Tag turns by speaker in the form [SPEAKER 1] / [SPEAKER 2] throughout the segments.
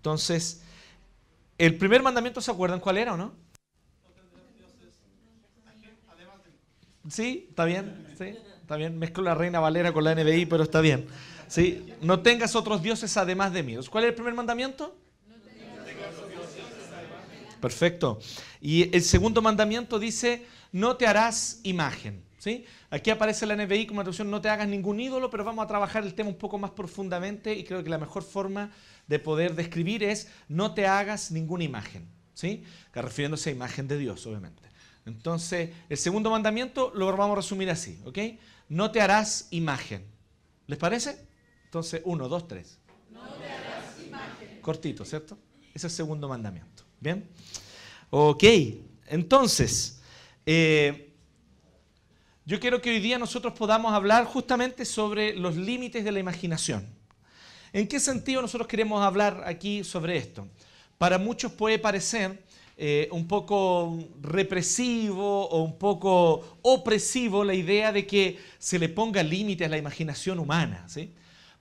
[SPEAKER 1] Entonces, el primer mandamiento, ¿se acuerdan cuál era o no? Sí, está bien, sí, está bien. Mezclo la Reina Valera con la NBI, pero está bien. Sí, no tengas otros dioses además de mí. ¿Cuál es el primer mandamiento? Perfecto. Y el segundo mandamiento dice, no te harás imagen. ¿sí? Aquí aparece la NBI como traducción, no te hagas ningún ídolo, pero vamos a trabajar el tema un poco más profundamente y creo que la mejor forma de poder describir es, no te hagas ninguna imagen. ¿sí? refiriéndose a imagen de Dios, obviamente. Entonces, el segundo mandamiento lo vamos a resumir así, ¿ok? No te harás imagen. ¿Les parece? Entonces, uno, dos, tres. No te harás imagen. Cortito, ¿cierto? Ese es el segundo mandamiento. ¿Bien? Ok, entonces, eh, yo quiero que hoy día nosotros podamos hablar justamente sobre los límites de la imaginación. ¿En qué sentido nosotros queremos hablar aquí sobre esto? Para muchos puede parecer eh, un poco represivo o un poco opresivo la idea de que se le ponga límites a la imaginación humana. ¿sí?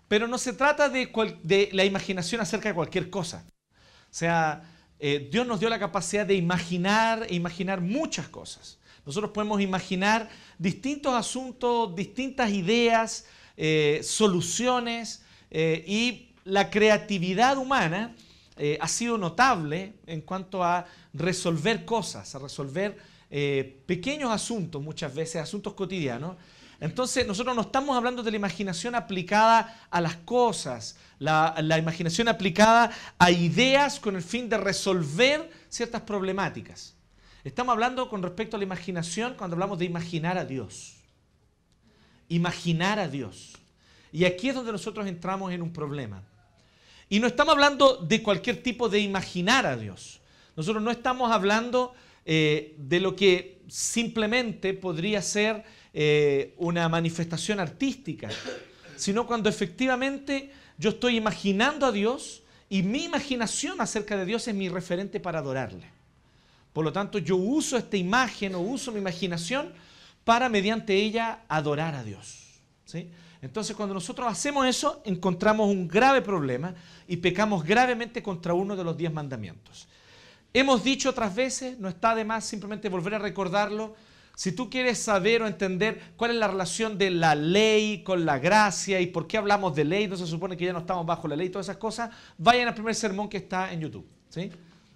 [SPEAKER 1] Pero no se trata de, de la imaginación acerca de cualquier cosa. O sea, eh, Dios nos dio la capacidad de imaginar e imaginar muchas cosas. Nosotros podemos imaginar distintos asuntos, distintas ideas, eh, soluciones eh, y la creatividad humana ha sido notable en cuanto a resolver cosas, a resolver pequeños asuntos muchas veces, asuntos cotidianos. Entonces nosotros no estamos hablando de la imaginación aplicada a las cosas, la, imaginación aplicada a ideas con el fin de resolver ciertas problemáticas. Estamos hablando con respecto a la imaginación cuando hablamos de imaginar a Dios. Imaginar a Dios. Y aquí es donde nosotros entramos en un problema. Y no estamos hablando de cualquier tipo de imaginar a Dios. Nosotros no estamos hablando eh, de lo que simplemente podría ser eh, una manifestación artística, sino cuando efectivamente yo estoy imaginando a Dios y mi imaginación acerca de Dios es mi referente para adorarle. Por lo tanto, yo uso esta imagen o uso mi imaginación para mediante ella adorar a Dios. ¿sí? Entonces, cuando nosotros hacemos eso, encontramos un grave problema y pecamos gravemente contra uno de los diez mandamientos. Hemos dicho otras veces, no está de más simplemente volver a recordarlo, si tú quieres saber o entender cuál es la relación de la ley con la gracia y por qué hablamos de ley, no se supone que ya no estamos bajo la ley, todas esas cosas, vayan al primer sermón que está en YouTube. ¿sí?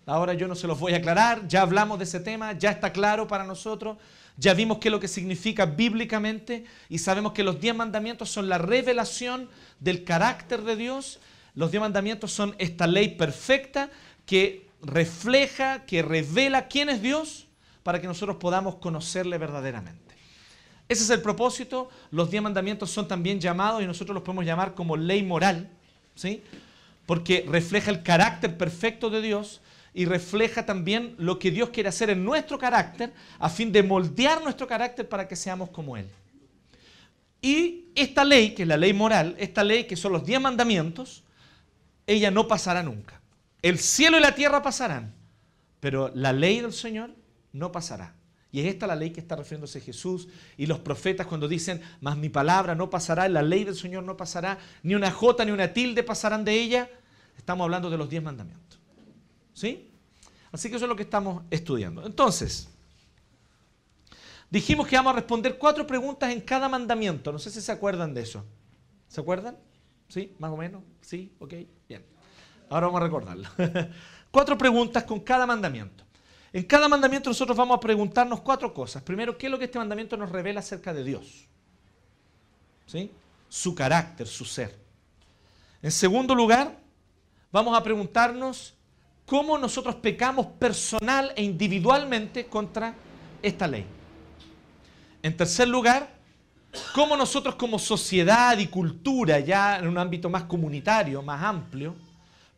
[SPEAKER 1] Ahora yo no se los voy a aclarar, ya hablamos de ese tema, ya está claro para nosotros, ya vimos qué es lo que significa bíblicamente y sabemos que los diez mandamientos son la revelación del carácter de Dios. Los diez mandamientos son esta ley perfecta que refleja, que revela quién es Dios para que nosotros podamos conocerle verdaderamente. Ese es el propósito. Los diez mandamientos son también llamados y nosotros los podemos llamar como ley moral, ¿sí? Porque refleja el carácter perfecto de Dios y refleja también lo que Dios quiere hacer en nuestro carácter a fin de moldear nuestro carácter para que seamos como Él. Y esta ley, que es la ley moral, esta ley que son los diez mandamientos, ella no pasará nunca. El cielo y la tierra pasarán, pero la ley del Señor no pasará. Y es esta la ley que está refiriéndose Jesús y los profetas cuando dicen, mas mi palabra no pasará, la ley del Señor no pasará, ni una jota ni una tilde pasarán de ella. Estamos hablando de los diez mandamientos. ¿Sí? Así que eso es lo que estamos estudiando. Entonces, dijimos que vamos a responder cuatro preguntas en cada mandamiento. No sé si se acuerdan de eso. ¿Se acuerdan? ¿Sí? ¿Más o menos? ¿Sí? ¿Ok? Bien. Ahora vamos a recordarlo. cuatro preguntas con cada mandamiento. En cada mandamiento nosotros vamos a preguntarnos cuatro cosas. Primero, ¿qué es lo que este mandamiento nos revela acerca de Dios? ¿Sí? Su carácter, su ser. En segundo lugar, vamos a preguntarnos cómo nosotros pecamos personal e individualmente contra esta ley. En tercer lugar, cómo nosotros como sociedad y cultura, ya en un ámbito más comunitario, más amplio,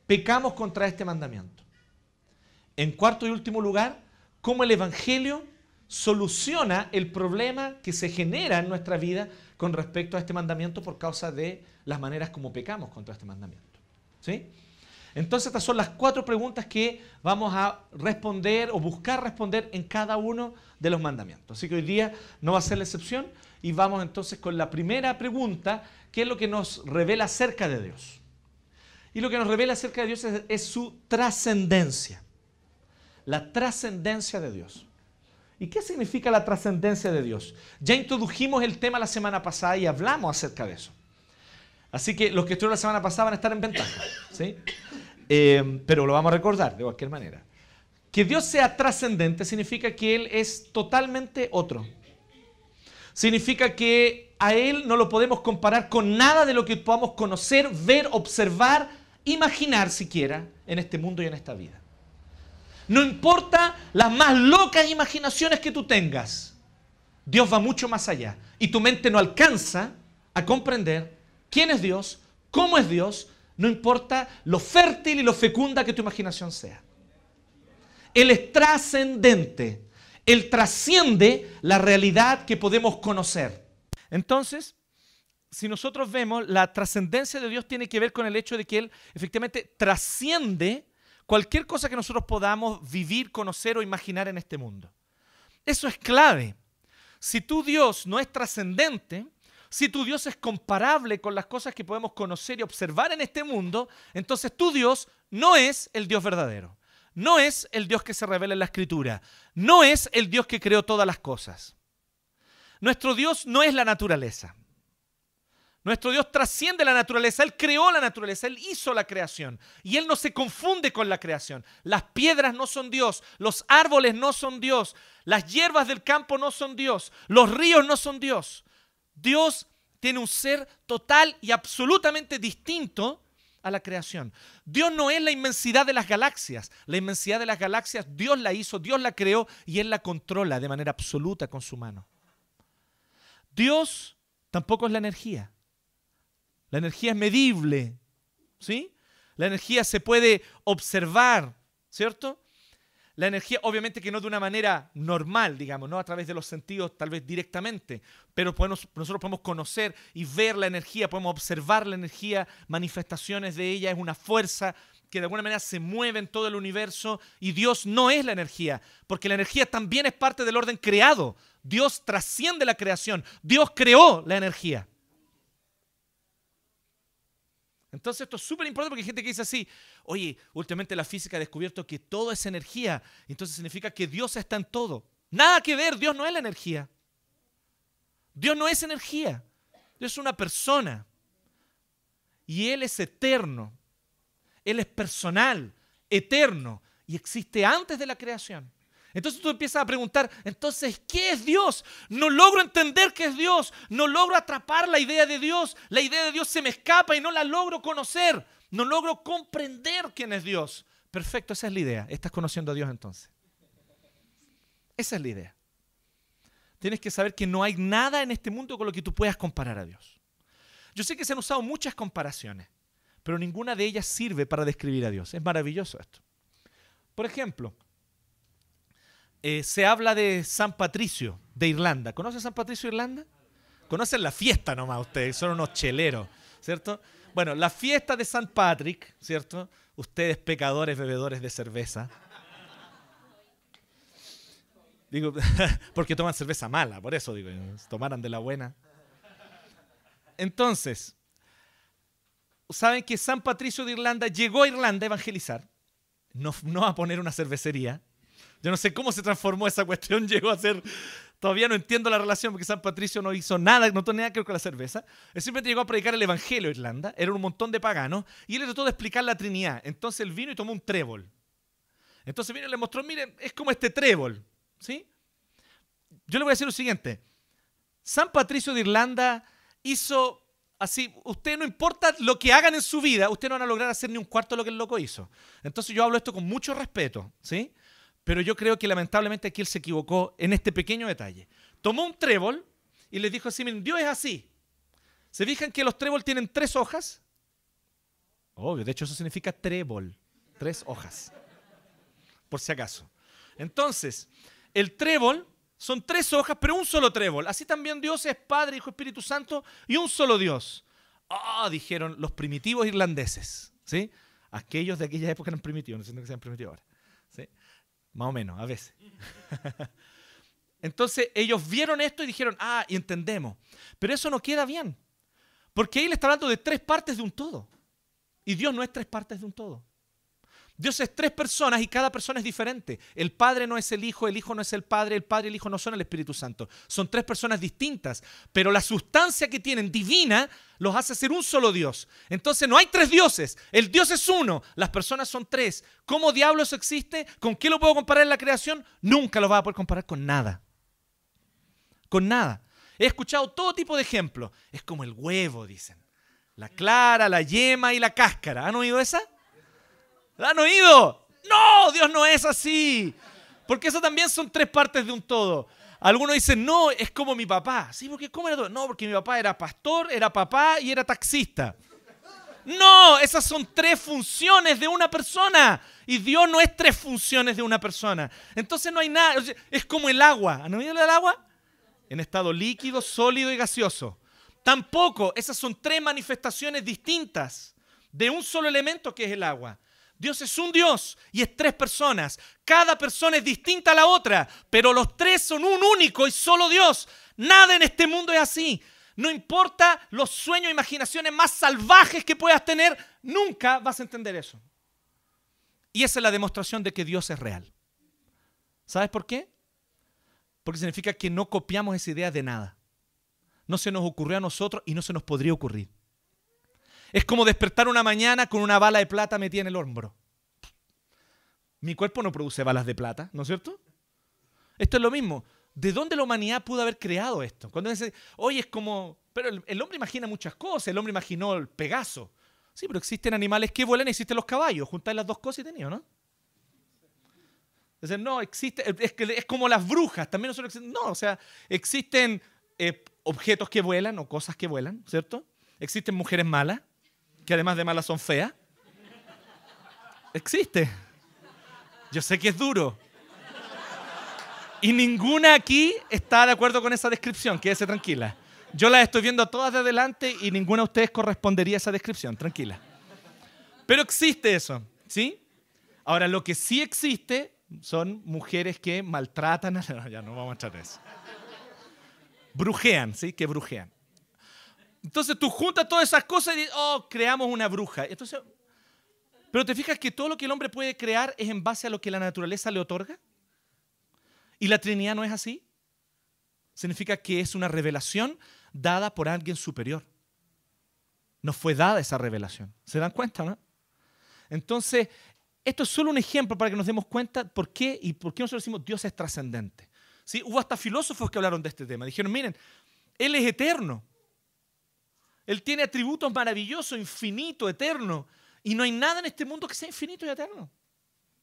[SPEAKER 1] pecamos contra este mandamiento. En cuarto y último lugar, cómo el Evangelio soluciona el problema que se genera en nuestra vida con respecto a este mandamiento por causa de las maneras como pecamos contra este mandamiento. ¿Sí? Entonces estas son las cuatro preguntas que vamos a responder o buscar responder en cada uno de los mandamientos. Así que hoy día no va a ser la excepción y vamos entonces con la primera pregunta, que es lo que nos revela acerca de Dios. Y lo que nos revela acerca de Dios es, es su trascendencia. La trascendencia de Dios. ¿Y qué significa la trascendencia de Dios? Ya introdujimos el tema la semana pasada y hablamos acerca de eso. Así que los que estuvieron la semana pasada van a estar en ventaja. ¿sí? Eh, pero lo vamos a recordar de cualquier manera. Que Dios sea trascendente significa que Él es totalmente otro. Significa que a Él no lo podemos comparar con nada de lo que podamos conocer, ver, observar, imaginar siquiera en este mundo y en esta vida. No importa las más locas imaginaciones que tú tengas, Dios va mucho más allá. Y tu mente no alcanza a comprender quién es Dios, cómo es Dios, no importa lo fértil y lo fecunda que tu imaginación sea. Él es trascendente. Él trasciende la realidad que podemos conocer. Entonces, si nosotros vemos, la trascendencia de Dios tiene que ver con el hecho de que Él efectivamente trasciende cualquier cosa que nosotros podamos vivir, conocer o imaginar en este mundo. Eso es clave. Si tu Dios no es trascendente, si tu Dios es comparable con las cosas que podemos conocer y observar en este mundo, entonces tu Dios no es el Dios verdadero. No es el Dios que se revela en la Escritura. No es el Dios que creó todas las cosas. Nuestro Dios no es la naturaleza. Nuestro Dios trasciende la naturaleza, Él creó la naturaleza, Él hizo la creación y Él no se confunde con la creación. Las piedras no son Dios, los árboles no son Dios, las hierbas del campo no son Dios, los ríos no son Dios. Dios tiene un ser total y absolutamente distinto a la creación. Dios no es la inmensidad de las galaxias. La inmensidad de las galaxias Dios la hizo, Dios la creó y Él la controla de manera absoluta con su mano. Dios tampoco es la energía. La energía es medible, ¿sí? La energía se puede observar, ¿cierto? La energía, obviamente que no de una manera normal, digamos, no a través de los sentidos tal vez directamente, pero nosotros podemos conocer y ver la energía, podemos observar la energía, manifestaciones de ella, es una fuerza que de alguna manera se mueve en todo el universo y Dios no es la energía, porque la energía también es parte del orden creado. Dios trasciende la creación, Dios creó la energía. Entonces esto es súper importante porque hay gente que dice así, oye, últimamente la física ha descubierto que todo es energía, entonces significa que Dios está en todo. Nada que ver, Dios no es la energía. Dios no es energía, Dios es una persona. Y Él es eterno, Él es personal, eterno, y existe antes de la creación. Entonces tú empiezas a preguntar, entonces, ¿qué es Dios? No logro entender qué es Dios, no logro atrapar la idea de Dios, la idea de Dios se me escapa y no la logro conocer, no logro comprender quién es Dios. Perfecto, esa es la idea. Estás conociendo a Dios entonces. Esa es la idea. Tienes que saber que no hay nada en este mundo con lo que tú puedas comparar a Dios. Yo sé que se han usado muchas comparaciones, pero ninguna de ellas sirve para describir a Dios. Es maravilloso esto. Por ejemplo, eh, se habla de San Patricio de Irlanda. ¿Conoce San Patricio Irlanda? Conocen la fiesta nomás ustedes, son unos cheleros, ¿cierto? Bueno, la fiesta de San Patrick, ¿cierto? Ustedes pecadores bebedores de cerveza. Digo, porque toman cerveza mala, por eso digo, tomaran de la buena. Entonces, saben que San Patricio de Irlanda llegó a Irlanda a evangelizar, no, no a poner una cervecería, yo no sé cómo se transformó esa cuestión, llegó a ser... Todavía no entiendo la relación porque San Patricio no hizo nada, no tuvo nada que ver con la cerveza. Él simplemente llegó a predicar el Evangelio a Irlanda, era un montón de paganos, y él le trató de explicar la Trinidad. Entonces él vino y tomó un trébol. Entonces vino y le mostró, miren, es como este trébol. ¿sí? Yo le voy a decir lo siguiente. San Patricio de Irlanda hizo así, usted no importa lo que hagan en su vida, usted no van a lograr hacer ni un cuarto de lo que el loco hizo. Entonces yo hablo esto con mucho respeto, ¿sí? Pero yo creo que lamentablemente aquí él se equivocó en este pequeño detalle. Tomó un trébol y le dijo así, Dios es así. ¿Se fijan que los trébol tienen tres hojas? Obvio, de hecho eso significa trébol, tres hojas, por si acaso. Entonces, el trébol son tres hojas, pero un solo trébol. Así también Dios es Padre, Hijo, Espíritu Santo y un solo Dios. Ah, dijeron los primitivos irlandeses, ¿sí? Aquellos de aquella época eran primitivos, no sé que sean primitivos ahora. Más o menos, a veces. Entonces ellos vieron esto y dijeron, ah, y entendemos. Pero eso no queda bien. Porque ahí está hablando de tres partes de un todo. Y Dios no es tres partes de un todo. Dios es tres personas y cada persona es diferente. El Padre no es el Hijo, el Hijo no es el Padre, el Padre y el Hijo no son el Espíritu Santo. Son tres personas distintas, pero la sustancia que tienen divina los hace ser un solo Dios. Entonces no hay tres dioses, el Dios es uno, las personas son tres. ¿Cómo diablos existe? ¿Con qué lo puedo comparar en la creación? Nunca lo vas a poder comparar con nada. Con nada. He escuchado todo tipo de ejemplos. Es como el huevo, dicen. La clara, la yema y la cáscara. ¿Han oído esa? ¿La han oído? No, Dios no es así. Porque eso también son tres partes de un todo. Algunos dicen, no, es como mi papá. Sí, porque ¿cómo era todo? No, porque mi papá era pastor, era papá y era taxista. No, esas son tres funciones de una persona. Y Dios no es tres funciones de una persona. Entonces no hay nada. Es como el agua. ¿Han oído el agua? En estado líquido, sólido y gaseoso. Tampoco, esas son tres manifestaciones distintas de un solo elemento que es el agua. Dios es un Dios y es tres personas. Cada persona es distinta a la otra, pero los tres son un único y solo Dios. Nada en este mundo es así. No importa los sueños e imaginaciones más salvajes que puedas tener, nunca vas a entender eso. Y esa es la demostración de que Dios es real. ¿Sabes por qué? Porque significa que no copiamos esa idea de nada. No se nos ocurrió a nosotros y no se nos podría ocurrir. Es como despertar una mañana con una bala de plata metida en el hombro. Mi cuerpo no produce balas de plata, ¿no es cierto? Esto es lo mismo. ¿De dónde la humanidad pudo haber creado esto? Cuando dice, oye, es como. Pero el, hombre imagina muchas cosas. El hombre imaginó el Pegaso. Sí, pero existen animales que vuelan y existen los caballos. Juntáis las dos cosas y tenido, ¿no? Dicen, no, existe. Es, que es como las brujas. También nosotros. No, o sea, existen eh, objetos que vuelan o cosas que vuelan, ¿cierto? Existen mujeres malas que además de malas son feas? Existe. Yo sé que es duro. Y ninguna aquí está de acuerdo con esa descripción, quédese tranquila. Yo las estoy viendo todas de adelante y ninguna de ustedes correspondería a esa descripción, tranquila. Pero existe eso, ¿sí? Ahora, lo que sí existe son mujeres que maltratan, a... ya no vamos a echar eso. Brujean, ¿sí? Que brujean. Entonces tú juntas todas esas cosas y dices, oh, creamos una bruja. Entonces, pero te fijas que todo lo que el hombre puede crear es en base a lo que la naturaleza le otorga. ¿Y la Trinidad no es así? Significa que es una revelación dada por alguien superior. No fue dada esa revelación. ¿Se dan cuenta, no? Entonces, esto es solo un ejemplo para que nos demos cuenta por qué y por qué nosotros decimos Dios es trascendente. ¿Sí? Hubo hasta filósofos que hablaron de este tema. Dijeron, miren, Él es eterno. Él tiene atributos maravillosos, infinito, eterno. Y no hay nada en este mundo que sea infinito y eterno.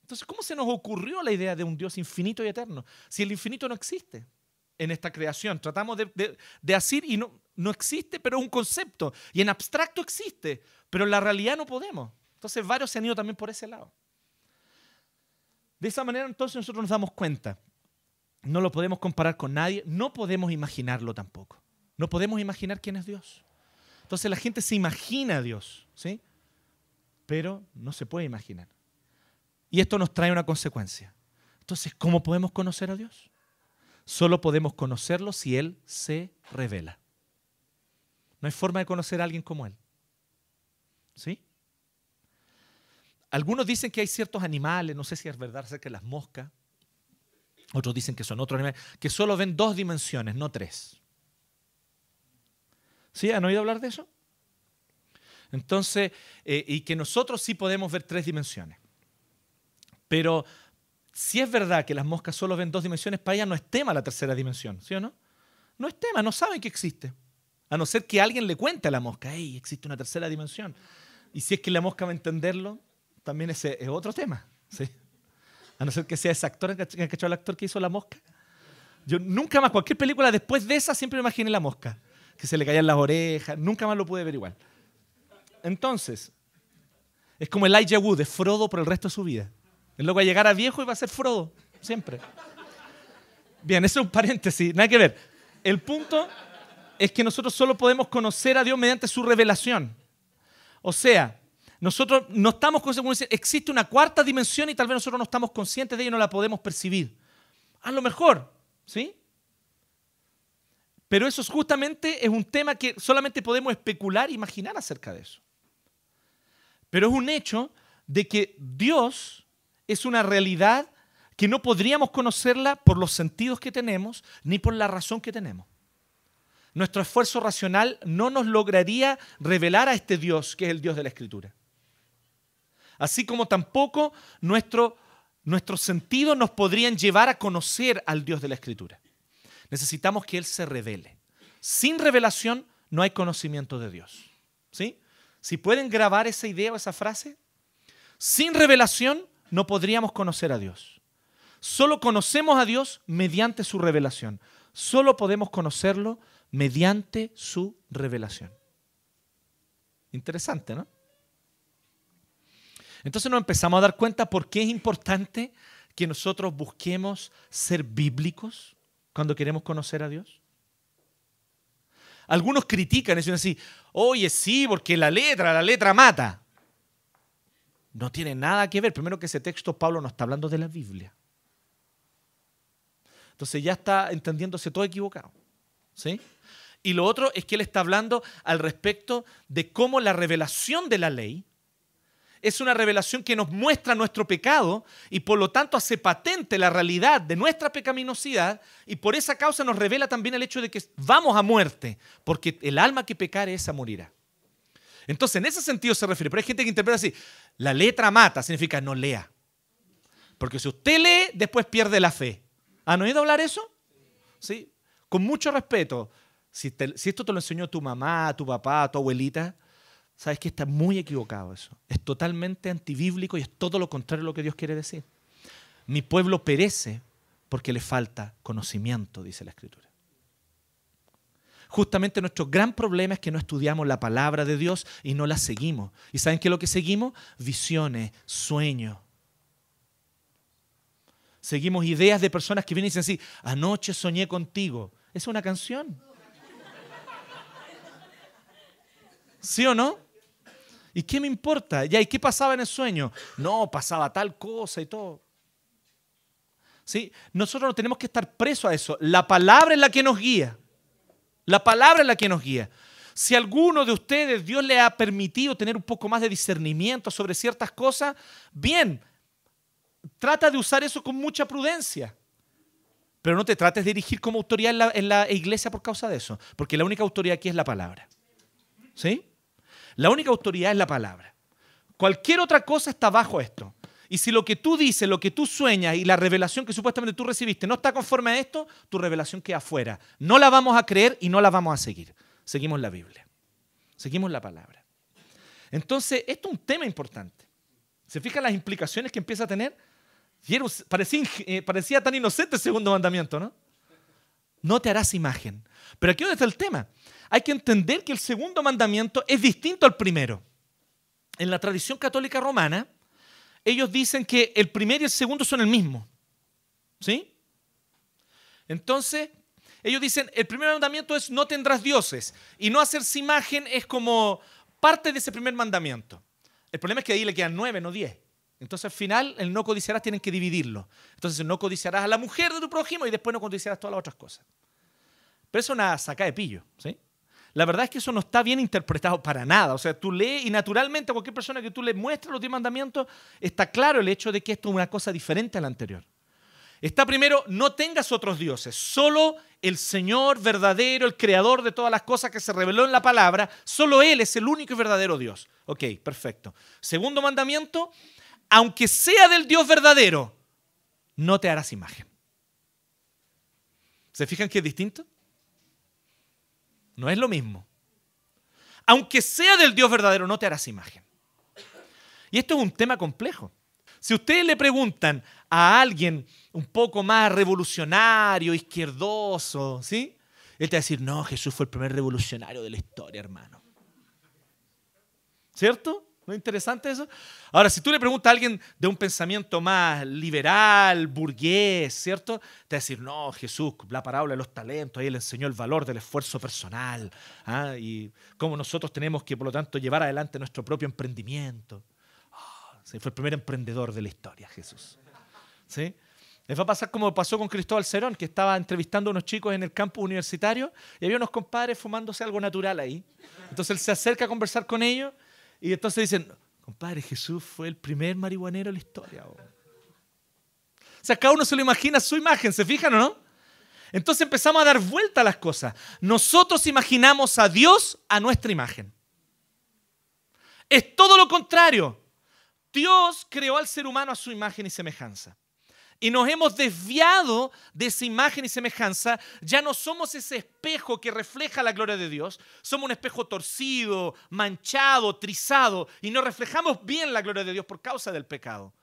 [SPEAKER 1] Entonces, ¿cómo se nos ocurrió la idea de un Dios infinito y eterno? Si el infinito no existe en esta creación. Tratamos de, de, decir y no, no existe, pero es un concepto. Y en abstracto existe, pero en la realidad no podemos. Entonces, varios se han ido también por ese lado. De esa manera, entonces, nosotros nos damos cuenta. No lo podemos comparar con nadie, no podemos imaginarlo tampoco. No podemos imaginar quién es Dios. Entonces la gente se imagina a Dios, ¿sí? Pero no se puede imaginar. Y esto nos trae una consecuencia. Entonces, ¿cómo podemos conocer a Dios? Solo podemos conocerlo si Él se revela. No hay forma de conocer a alguien como Él. ¿Sí? Algunos dicen que hay ciertos animales, no sé si es verdad acerca de las moscas. Otros dicen que son otros animales, que solo ven dos dimensiones, no tres. ¿Sí? ¿Han oído hablar de eso? Entonces, eh, y que nosotros sí podemos ver tres dimensiones. Pero si es verdad que las moscas solo ven dos dimensiones, para ellas no es tema la tercera dimensión, ¿sí o no? No es tema, no saben que existe. A no ser que alguien le cuente a la mosca, hey, existe una tercera dimensión. Y si es que la mosca va a entenderlo, también ese es otro tema. ¿sí? A no ser que sea ese actor, el actor que hizo la mosca? Yo nunca más, cualquier película después de esa, siempre me imaginé la mosca que se le caían las orejas, nunca más lo pude ver igual. Entonces, es como el Elijah Wood, es Frodo por el resto de su vida. El loco va a llegar a viejo y va a ser Frodo, siempre. Bien, eso es un paréntesis, nada que ver. El punto es que nosotros solo podemos conocer a Dios mediante su revelación. O sea, nosotros no estamos conscientes, existe una cuarta dimensión y tal vez nosotros no estamos conscientes de ella y no la podemos percibir. A lo mejor, ¿sí? Pero eso es justamente es un tema que solamente podemos especular e imaginar acerca de eso. Pero es un hecho de que Dios es una realidad que no podríamos conocerla por los sentidos que tenemos ni por la razón que tenemos. Nuestro esfuerzo racional no nos lograría revelar a este Dios que es el Dios de la Escritura. Así como tampoco nuestro, nuestros sentidos nos podrían llevar a conocer al Dios de la Escritura. Necesitamos que Él se revele. Sin revelación no hay conocimiento de Dios. ¿Sí? Si pueden grabar esa idea o esa frase, sin revelación no podríamos conocer a Dios. Solo conocemos a Dios mediante su revelación. Solo podemos conocerlo mediante su revelación. Interesante, ¿no? Entonces nos empezamos a dar cuenta por qué es importante que nosotros busquemos ser bíblicos cuando queremos conocer a Dios. Algunos critican y dicen así, oye, sí, porque la letra, la letra mata. No tiene nada que ver. Primero que ese texto Pablo no está hablando de la Biblia. Entonces ya está entendiéndose todo equivocado. ¿Sí? Y lo otro es que él está hablando al respecto de cómo la revelación de la ley es una revelación que nos muestra nuestro pecado y por lo tanto hace patente la realidad de nuestra pecaminosidad y por esa causa nos revela también el hecho de que vamos a muerte, porque el alma que pecare esa morirá. Entonces, en ese sentido se refiere. Pero hay gente que interpreta así, la letra mata, significa no lea. Porque si usted lee, después pierde la fe. ¿Han oído hablar eso? Sí. Con mucho respeto. Si, si esto te lo enseñó tu mamá, tu papá, tu abuelita, sabes que está muy equivocado eso. Es totalmente antibíblico y es todo lo contrario a lo que Dios quiere decir. Mi pueblo perece porque le falta conocimiento, dice la Escritura. Justamente nuestro gran problema es que no estudiamos la palabra de Dios y no la seguimos. ¿Y saben qué es lo que seguimos? Visiones, sueños. Seguimos ideas de personas que vienen y dicen así, anoche soñé contigo. Es una canción. ¿Sí o no? ¿Y qué me importa? ¿y qué pasaba en el sueño? No, pasaba tal cosa y todo. ¿Sí? Nosotros no tenemos que estar presos a eso. La palabra es la que nos guía. La palabra es la que nos guía. Si alguno de ustedes Dios le ha permitido tener un poco más de discernimiento sobre ciertas cosas, bien, trata de usar eso con mucha prudencia. Pero no te trates de dirigir como autoridad en la, en la iglesia por causa de eso, porque la única autoridad aquí es la palabra. ¿Sí? La única autoridad es la palabra. Cualquier otra cosa está bajo esto. Y si lo que tú dices, lo que tú sueñas y la revelación que supuestamente tú recibiste no está conforme a esto, tu revelación queda afuera. No la vamos a creer y no la vamos a seguir. Seguimos la Biblia. Seguimos la palabra. Entonces, esto es un tema importante. ¿Se fijan las implicaciones que empieza a tener? Eh, parecía tan inocente el segundo mandamiento, ¿no? No te harás imagen. Pero aquí dónde está el tema. Hay que entender que el segundo mandamiento es distinto al primero. En la tradición católica romana, ellos dicen que el primero y el segundo son el mismo. ¿Sí? Entonces, ellos dicen, el primer mandamiento es no tendrás dioses. Y no hacerse imagen es como parte de ese primer mandamiento. El problema es que ahí le quedan nueve, no diez. Entonces al final el no codiciarás tienen que dividirlo. Entonces no codiciarás a la mujer de tu prójimo y después no codiciarás todas las otras cosas. Pero eso es una saca de pillo. ¿sí? La verdad es que eso no está bien interpretado para nada. O sea, tú lees y naturalmente a cualquier persona que tú le muestres los diez mandamientos, está claro el hecho de que esto es una cosa diferente a la anterior. Está primero, no tengas otros dioses, solo el Señor verdadero, el creador de todas las cosas que se reveló en la palabra, solo Él es el único y verdadero Dios. Ok, perfecto. Segundo mandamiento, aunque sea del Dios verdadero, no te harás imagen. ¿Se fijan que es distinto? No es lo mismo. Aunque sea del Dios verdadero, no te harás imagen. Y esto es un tema complejo. Si ustedes le preguntan a alguien un poco más revolucionario, izquierdoso, ¿sí? Él te va a decir, no, Jesús fue el primer revolucionario de la historia, hermano. ¿Cierto? ¿No es interesante eso? Ahora, si tú le preguntas a alguien de un pensamiento más liberal, burgués, ¿cierto? Te va a decir, no, Jesús, la parábola de los talentos, ahí le enseñó el valor del esfuerzo personal ¿ah? y cómo nosotros tenemos que, por lo tanto, llevar adelante nuestro propio emprendimiento. Oh, fue el primer emprendedor de la historia, Jesús. ¿Sí? Les va a pasar como pasó con Cristóbal Cerón, que estaba entrevistando a unos chicos en el campus universitario y había unos compadres fumándose algo natural ahí. Entonces él se acerca a conversar con ellos y entonces dicen, Compadre, Jesús fue el primer marihuanero de la historia. O sea, cada uno se lo imagina su imagen, ¿se fijan o no? Entonces empezamos a dar vuelta a las cosas. Nosotros imaginamos a Dios a nuestra imagen. Es todo lo contrario. Dios creó al ser humano a su imagen y semejanza. Y nos hemos desviado de esa imagen y semejanza. Ya no somos ese espejo que refleja la gloria de Dios. Somos un espejo torcido, manchado, trizado. Y no reflejamos bien la gloria de Dios por causa del pecado.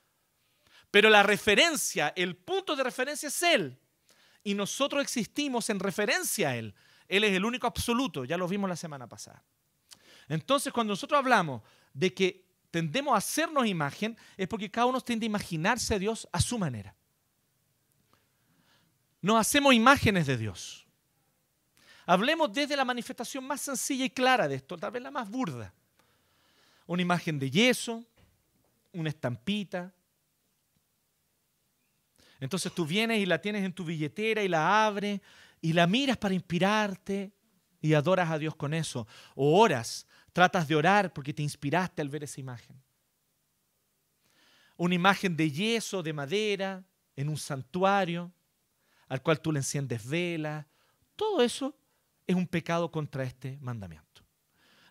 [SPEAKER 1] Pero la referencia, el punto de referencia es Él y nosotros existimos en referencia a Él. Él es el único absoluto, ya lo vimos la semana pasada. Entonces, cuando nosotros hablamos de que tendemos a hacernos imagen, es porque cada uno tiende a imaginarse a Dios a su manera. Nos hacemos imágenes de Dios. Hablemos desde la manifestación más sencilla y clara de esto, tal vez la más burda. Una imagen de yeso, una estampita, entonces tú vienes y la tienes en tu billetera y la abres y la miras para inspirarte y adoras a Dios con eso. O oras, tratas de orar porque te inspiraste al ver esa imagen. Una imagen de yeso, de madera, en un santuario, al cual tú le enciendes velas. Todo eso es un pecado contra este mandamiento.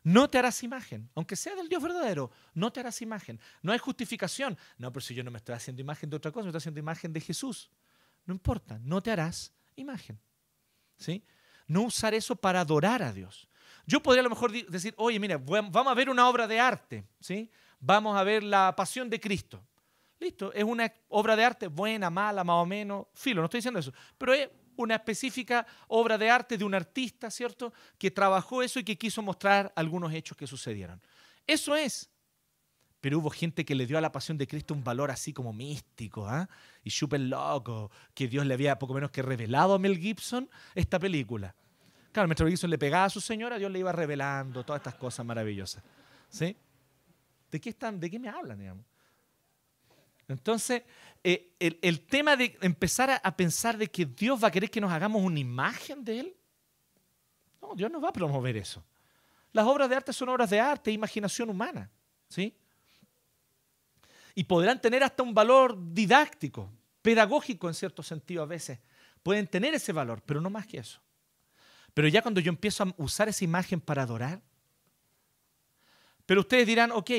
[SPEAKER 1] No te harás imagen, aunque sea del Dios verdadero, no te harás imagen. No hay justificación. No, pero si yo no me estoy haciendo imagen de otra cosa, me estoy haciendo imagen de Jesús. No importa, no te harás imagen. ¿Sí? No usar eso para adorar a Dios. Yo podría a lo mejor decir, oye, mira, vamos a ver una obra de arte, ¿sí? Vamos a ver la pasión de Cristo. Listo, es una obra de arte buena, mala, más o menos, filo, no estoy diciendo eso, pero es una específica obra de arte de un artista, ¿cierto? Que trabajó eso y que quiso mostrar algunos hechos que sucedieron. Eso es. Pero hubo gente que le dio a la pasión de Cristo un valor así como místico ¿ah? y súper loco, que Dios le había poco menos que revelado a Mel Gibson esta película. Claro, mientras Mel Gibson le pegaba a su señora, Dios le iba revelando todas estas cosas maravillosas. ¿Sí? ¿De qué, están, ¿De qué me hablan, digamos? Entonces, eh, el, tema de empezar a, pensar de que Dios va a querer que nos hagamos una imagen de Él, no, Dios no va a promover eso. Las obras de arte son obras de arte, imaginación humana, ¿sí? Y podrán tener hasta un valor didáctico, pedagógico en cierto sentido a veces. Pueden tener ese valor, pero no más que eso. Pero ya cuando yo empiezo a usar esa imagen para adorar, pero ustedes dirán, ok,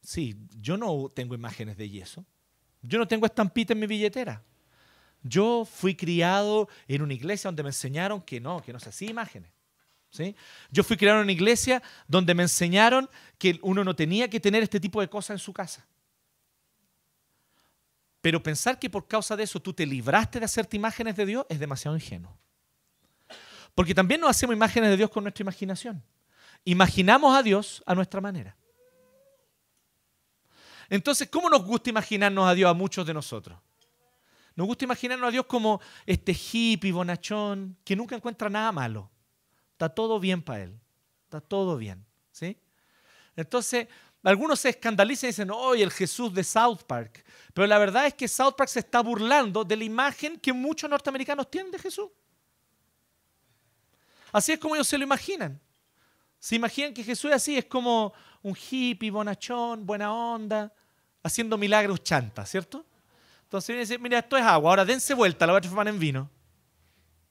[SPEAKER 1] sí, yo no tengo imágenes de yeso, yo no tengo estampita en mi billetera. Yo fui criado en una iglesia donde me enseñaron que no, que no se hacía imágenes. ¿sí? Yo fui criado en una iglesia donde me enseñaron que uno no tenía que tener este tipo de cosas en su casa. Pero pensar que por causa de eso tú te libraste de hacerte imágenes de Dios es demasiado ingenuo. Porque también nos hacemos imágenes de Dios con nuestra imaginación. Imaginamos a Dios a nuestra manera. Entonces, ¿cómo nos gusta imaginarnos a Dios a muchos de nosotros? Nos gusta imaginarnos a Dios como este hippie, bonachón, que nunca encuentra nada malo. Está todo bien para él. Está todo bien. ¿sí? Entonces, algunos se escandalizan y dicen, oye, el Jesús de South Park. Pero la verdad es que South Park se está burlando de la imagen que muchos norteamericanos tienen de Jesús. Así es como ellos se lo imaginan. Se imaginan que Jesús es así, es como un hippie, bonachón, buena onda, haciendo milagros chanta, ¿cierto? Entonces viene y dice, mira, esto es agua, ahora dense vuelta, la voy a transformar en vino.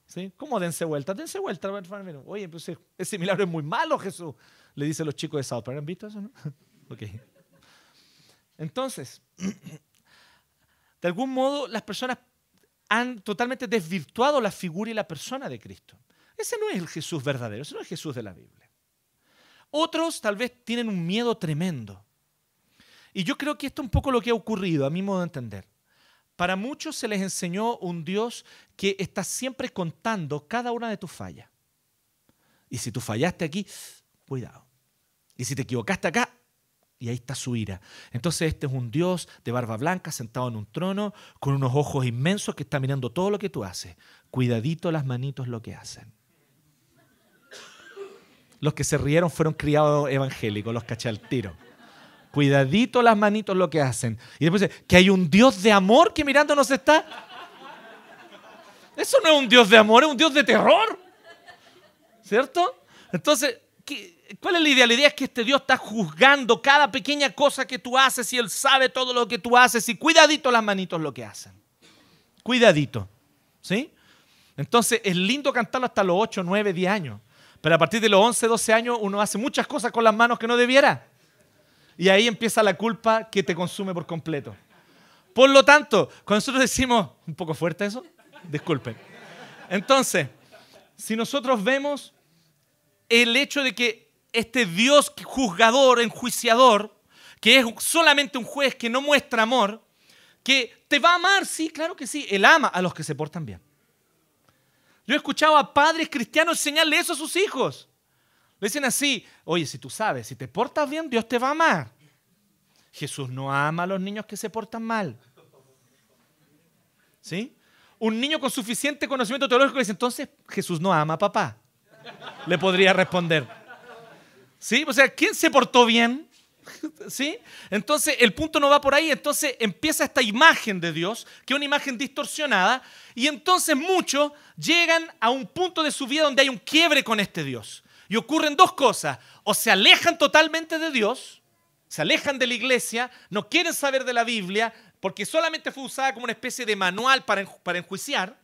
[SPEAKER 1] ¿Sí? ¿Cómo dense vuelta? Dense vuelta, la voy a transformar en vino. Oye, pues ese milagro es muy malo, Jesús, le dicen los chicos de South Park. ¿Han visto eso? No? ok. Entonces, de algún modo las personas han totalmente desvirtuado la figura y la persona de Cristo. Ese no es el Jesús verdadero, ese no es el Jesús de la Biblia. Otros tal vez tienen un miedo tremendo. Y yo creo que esto es un poco lo que ha ocurrido, a mi modo de entender. Para muchos se les enseñó un Dios que está siempre contando cada una de tus fallas. Y si tú fallaste aquí, cuidado. Y si te equivocaste acá, y ahí está su ira. Entonces este es un Dios de barba blanca sentado en un trono con unos ojos inmensos que está mirando todo lo que tú haces. Cuidadito las manitos lo que hacen los que se rieron fueron criados evangélicos, los caché al tiro. Cuidadito las manitos lo que hacen. Y después dice, que hay un Dios de amor que mirándonos está. Eso no es un Dios de amor, es un Dios de terror. ¿Cierto? Entonces, ¿Cuál es la idea? La idea es que este Dios está juzgando cada pequeña cosa que tú haces y Él sabe todo lo que tú haces y cuidadito las manitos lo que hacen. Cuidadito. ¿Sí? Entonces es lindo cantarlo hasta los 8, 9, 10 años. Pero a partir de los 11, 12 años uno hace muchas cosas con las manos que no debiera. Y ahí empieza la culpa que te consume por completo. Por lo tanto, cuando nosotros decimos, un poco fuerte eso, disculpen. Entonces, si nosotros vemos el hecho de que este Dios juzgador, enjuiciador, que es solamente un juez que no muestra amor, que te va a amar, sí, claro que sí, Él ama a los que se portan bien. Yo he escuchado a padres cristianos enseñarle eso a sus hijos. Le dicen así, oye, si tú sabes, si te portas bien, Dios te va a amar. Jesús no ama a los niños que se portan mal. ¿Sí? Un niño con suficiente conocimiento teológico dice, entonces Jesús no ama a papá. Le podría responder. ¿Sí? O sea, ¿quién se portó bien? ¿Sí? Entonces el punto no va por ahí, entonces empieza esta imagen de Dios, que es una imagen distorsionada, y entonces muchos llegan a un punto de su vida donde hay un quiebre con este Dios. Y ocurren dos cosas, o se alejan totalmente de Dios, se alejan de la iglesia, no quieren saber de la Biblia, porque solamente fue usada como una especie de manual para, para enjuiciar,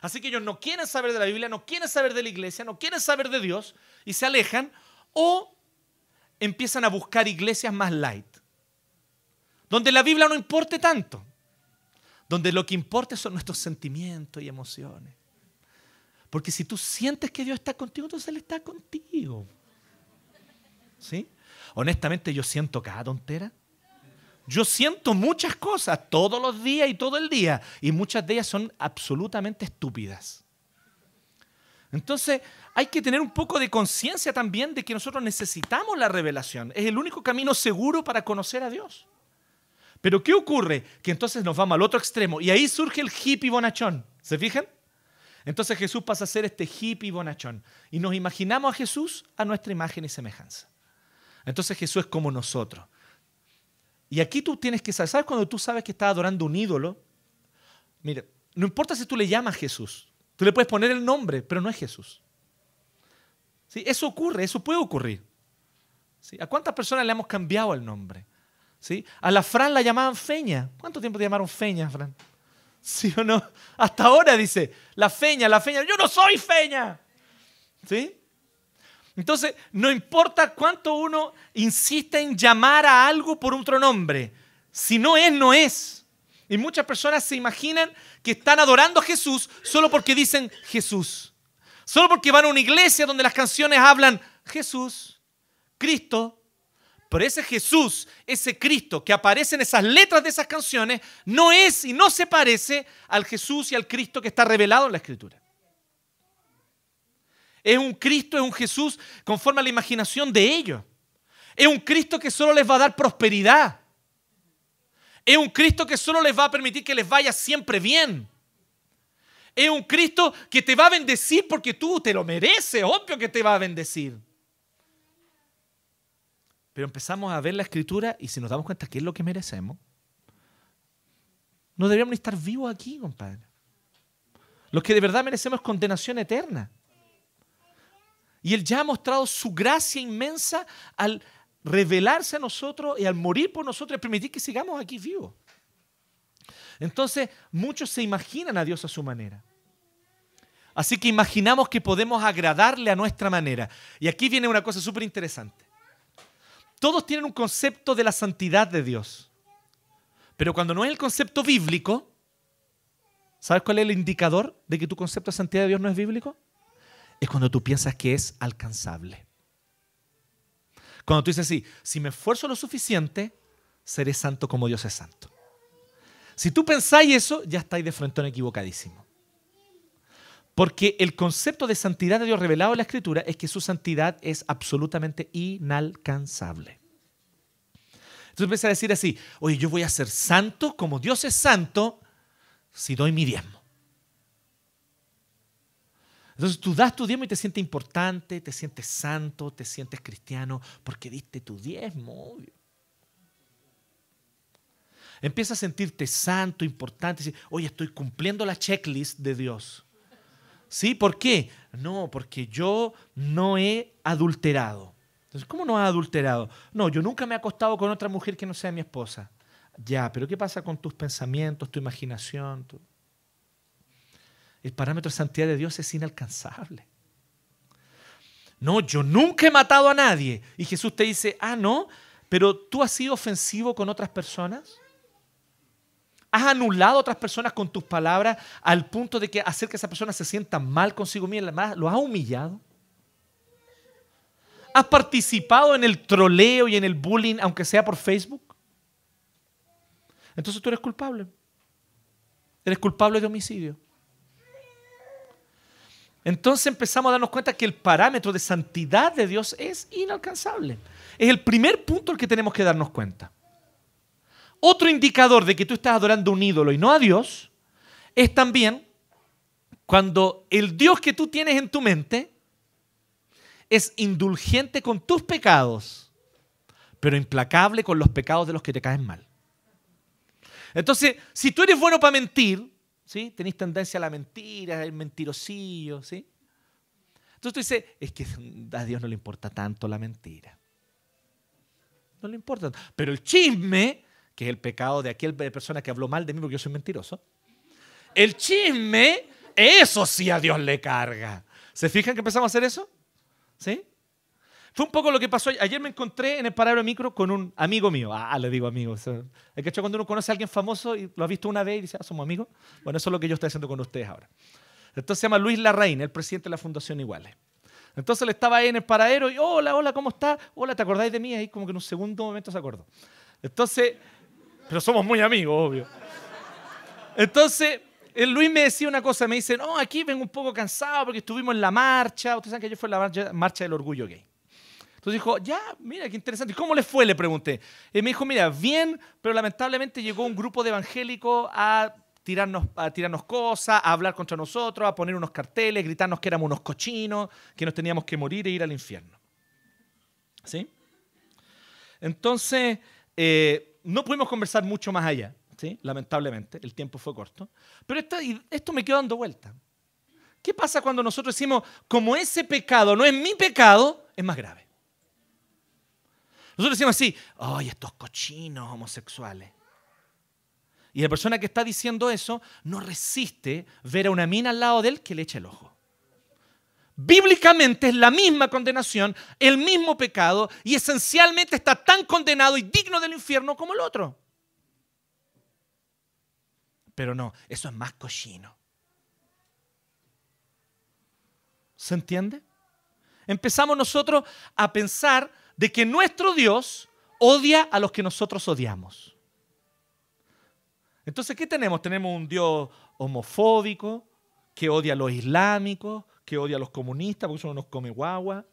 [SPEAKER 1] así que ellos no quieren saber de la Biblia, no quieren saber de la iglesia, no quieren saber de Dios, y se alejan, o empiezan a buscar iglesias más light, donde la Biblia no importe tanto, donde lo que importa son nuestros sentimientos y emociones. Porque si tú sientes que Dios está contigo, entonces Él está contigo. ¿Sí? Honestamente yo siento cada tontera. Yo siento muchas cosas todos los días y todo el día. Y muchas de ellas son absolutamente estúpidas. Entonces hay que tener un poco de conciencia también de que nosotros necesitamos la revelación. Es el único camino seguro para conocer a Dios. Pero ¿qué ocurre? Que entonces nos vamos al otro extremo y ahí surge el hippie bonachón. ¿Se fijan? Entonces Jesús pasa a ser este hippie bonachón y nos imaginamos a Jesús a nuestra imagen y semejanza. Entonces Jesús es como nosotros. Y aquí tú tienes que saber, ¿sabes cuando tú sabes que estás adorando un ídolo? Mira, no importa si tú le llamas Jesús, Tú le puedes poner el nombre, pero no es Jesús. ¿Sí? Eso ocurre, eso puede ocurrir. ¿Sí? ¿A cuántas personas le hemos cambiado el nombre? ¿Sí? A la Fran la llamaban Feña. ¿Cuánto tiempo te llamaron Feña, Fran? ¿Sí o no? Hasta ahora dice, la Feña, la Feña. Yo no soy Feña. ¿Sí? Entonces, no importa cuánto uno insiste en llamar a algo por otro nombre. Si no es, no es. Y muchas personas se imaginan que están adorando a Jesús solo porque dicen Jesús. Solo porque van a una iglesia donde las canciones hablan Jesús, Cristo. Pero ese Jesús, ese Cristo que aparece en esas letras de esas canciones, no es y no se parece al Jesús y al Cristo que está revelado en la Escritura. Es un Cristo, es un Jesús conforme a la imaginación de ellos. Es un Cristo que solo les va a dar prosperidad. Es un Cristo que solo les va a permitir que les vaya siempre bien. Es un Cristo que te va a bendecir porque tú te lo mereces, obvio que te va a bendecir. Pero empezamos a ver la escritura y si nos damos cuenta que es lo que merecemos, no deberíamos estar vivos aquí, compadre. Los que de verdad merecemos condenación eterna. Y Él ya ha mostrado su gracia inmensa al, revelarse a nosotros y al morir por nosotros, permitir que sigamos aquí vivos. Entonces, muchos se imaginan a Dios a su manera. Así que imaginamos que podemos agradarle a nuestra manera. Y aquí viene una cosa súper interesante. Todos tienen un concepto de la santidad de Dios. Pero cuando no es el concepto bíblico, ¿sabes cuál es el indicador de que tu concepto de santidad de Dios no es bíblico? Es cuando tú piensas que es alcanzable. Cuando tú dices así, si me esfuerzo lo suficiente, seré santo como Dios es santo. Si tú pensáis eso, ya estáis de frente equivocadísimo. Porque el concepto de santidad de Dios revelado en la Escritura es que su santidad es absolutamente inalcanzable. Entonces empiezas a decir así, oye, yo voy a ser santo como Dios es santo si doy mi diezmo. Entonces tú das tu diezmo y te sientes importante, te sientes santo, te sientes cristiano, porque diste tu diezmo. Empiezas a sentirte santo, importante, oye, estoy cumpliendo la checklist de Dios. ¿Sí? ¿Por qué? No, porque yo no he adulterado. Entonces, ¿cómo no has adulterado? No, yo nunca me he acostado con otra mujer que no sea mi esposa. Ya, pero ¿qué pasa con tus pensamientos, tu imaginación? El parámetro de santidad de Dios es inalcanzable. No, yo nunca he matado a nadie. Y Jesús te dice, ah, no, pero tú has sido ofensivo con otras personas. ¿Has anulado a otras personas con tus palabras al punto de que hacer que esa persona se sienta mal consigo misma? ¿Lo has humillado? ¿Has participado en el troleo y en el bullying, aunque sea por Facebook? Entonces tú eres culpable. Eres culpable de homicidio. Entonces empezamos a darnos cuenta que el parámetro de santidad de Dios es inalcanzable. Es el primer punto al que tenemos que darnos cuenta. Otro indicador de que tú estás adorando un ídolo y no a Dios es también cuando el Dios que tú tienes en tu mente es indulgente con tus pecados, pero implacable con los pecados de los que te caen mal. Entonces, si tú eres bueno para mentir, ¿sí? Tenés tendencia a la mentira, el mentirosillo, ¿sí? Entonces tú dices, es que a Dios no le importa tanto la mentira. No le importa. Pero el chisme que es el pecado de aquel persona que habló mal de mí porque yo soy mentiroso. El chisme, eso sí a Dios le carga. ¿Se fijan que empezamos a hacer eso? ¿Sí? Fue un poco lo que pasó. Ayer me encontré en el paradero micro con un amigo mío. Ah, le digo amigo. Es que cuando uno conoce a alguien famoso y lo ha visto una vez y dice, ah, somos amigos. Bueno, eso es lo que yo estoy haciendo con ustedes ahora. Entonces se llama Luis Larraín, el presidente de la Fundación Iguales. Entonces le estaba ahí en el paradero y, hola, hola, ¿cómo está? Hola, ¿te acordáis de mí? Ahí como que en un segundo momento se acordó. Entonces pero somos muy amigos, obvio. Entonces, el Luis me decía una cosa, me dice, no, aquí vengo un poco cansado porque estuvimos en la marcha. Ustedes saben que ayer fue la marcha, del orgullo gay. Entonces dijo, ya, mira, qué interesante. ¿Y cómo le fue? Le pregunté. Y me dijo, mira, bien, pero lamentablemente llegó un grupo de evangélicos a tirarnos, a tirarnos cosas, a hablar contra nosotros, a poner unos carteles, gritarnos que éramos unos cochinos, que nos teníamos que morir e ir al infierno. ¿Sí? Entonces, eh, no pudimos conversar mucho más allá, lamentablemente, el tiempo fue corto. Pero esto, esto me quedó dando vuelta. ¿Qué pasa cuando nosotros decimos, como ese pecado no es mi pecado, es más grave? Nosotros decimos así, ¡ay, estos cochinos homosexuales! Y la persona que está diciendo eso no resiste ver a una mina al lado de él que le echa el ojo bíblicamente es la misma condenación, el mismo pecado, y esencialmente está tan condenado y digno del infierno como el otro. Pero no, eso es más cochino. ¿Se entiende? Empezamos nosotros a pensar de que nuestro Dios odia a los que nosotros odiamos. Entonces, ¿qué tenemos? Tenemos un Dios homofóbico que odia a los islámicos, que odia a los comunistas porque eso no nos come guagua.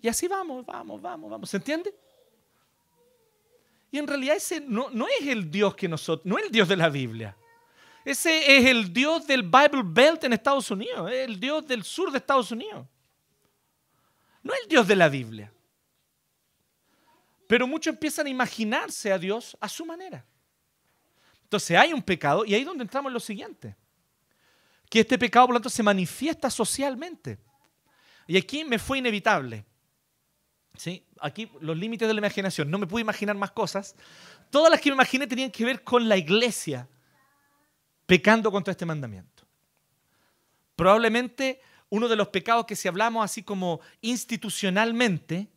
[SPEAKER 1] Y así vamos, vamos, vamos, vamos. ¿Se entiende? Y en realidad ese no, no es el Dios que nosotros, no es el Dios de la Biblia. Ese es el Dios del Bible Belt en Estados Unidos, es el Dios del sur de Estados Unidos. No el Dios de la Biblia. Pero muchos empiezan a imaginarse a Dios a su manera. Entonces hay un pecado y ahí es donde entramos en lo siguiente que este pecado, por lo tanto, se manifiesta socialmente. Y aquí me fue inevitable. ¿Sí? Aquí los límites de la imaginación. No me pude imaginar más cosas. Todas las que me imaginé tenían que ver con la iglesia pecando contra este mandamiento. Probablemente uno de los pecados que si hablamos así como institucionalmente,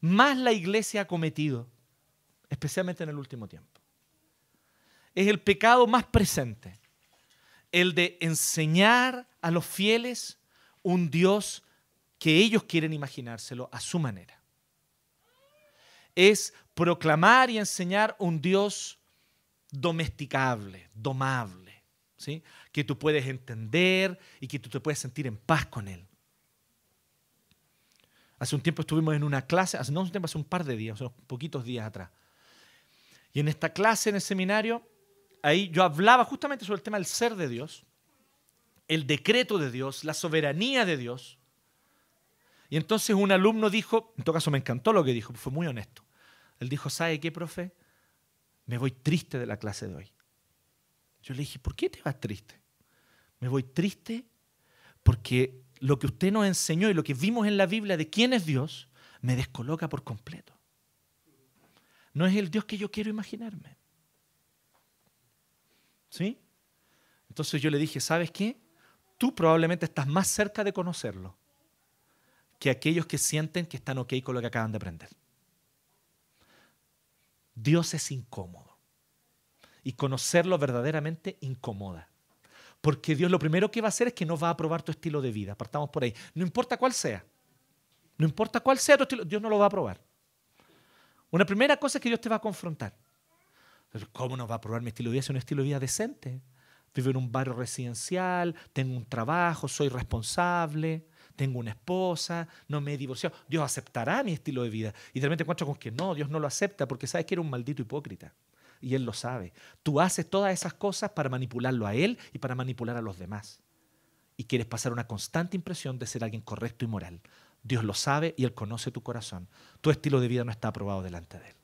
[SPEAKER 1] más la iglesia ha cometido, especialmente en el último tiempo. Es el pecado más presente el de enseñar a los fieles un Dios que ellos quieren imaginárselo a su manera. Es proclamar y enseñar un Dios domesticable, domable, que tú puedes entender y que tú te puedes sentir en paz con Él. Hace un tiempo estuvimos en una clase, hace, no un tiempo, hace un par de días, unos poquitos días atrás. Y en esta clase, en el seminario, ahí yo hablaba justamente sobre el tema del ser de Dios, el decreto de Dios, la soberanía de Dios. Y entonces un alumno dijo, en todo caso me encantó lo que dijo, fue muy honesto. Él dijo, ¿sabe qué, profe? Me voy triste de la clase de hoy. Yo le dije, ¿por qué te vas triste? Me voy triste porque lo que usted nos enseñó y lo que vimos en la Biblia de quién es Dios me descoloca por completo. No es el Dios que yo quiero imaginarme. ¿Sí? Entonces yo le dije, ¿sabes qué? Tú probablemente estás más cerca de conocerlo que aquellos que sienten que están ok con lo que acaban de aprender. Dios es incómodo. Y conocerlo verdaderamente incomoda. Porque Dios lo primero que va a hacer es que no va a aprobar tu estilo de vida. Partamos por ahí. No importa cuál sea. No importa cuál sea tu estilo, Dios no lo va a aprobar. Una primera cosa es que Dios te va a confrontar. ¿Cómo no va a aprobar mi estilo de vida? Es un estilo de vida decente. Vivo en un barrio residencial, tengo un trabajo, soy responsable, tengo una esposa, no me he divorciado. Dios aceptará mi estilo de vida. Y de repente encuentro con que no, Dios no lo acepta porque sabes que eres un maldito hipócrita. Y Él lo sabe. Tú haces todas esas cosas para manipularlo a Él y para manipular a los demás. Y quieres pasar una constante impresión de ser alguien correcto y moral. Dios lo sabe y Él conoce tu corazón. Tu estilo de vida no está aprobado delante de Él.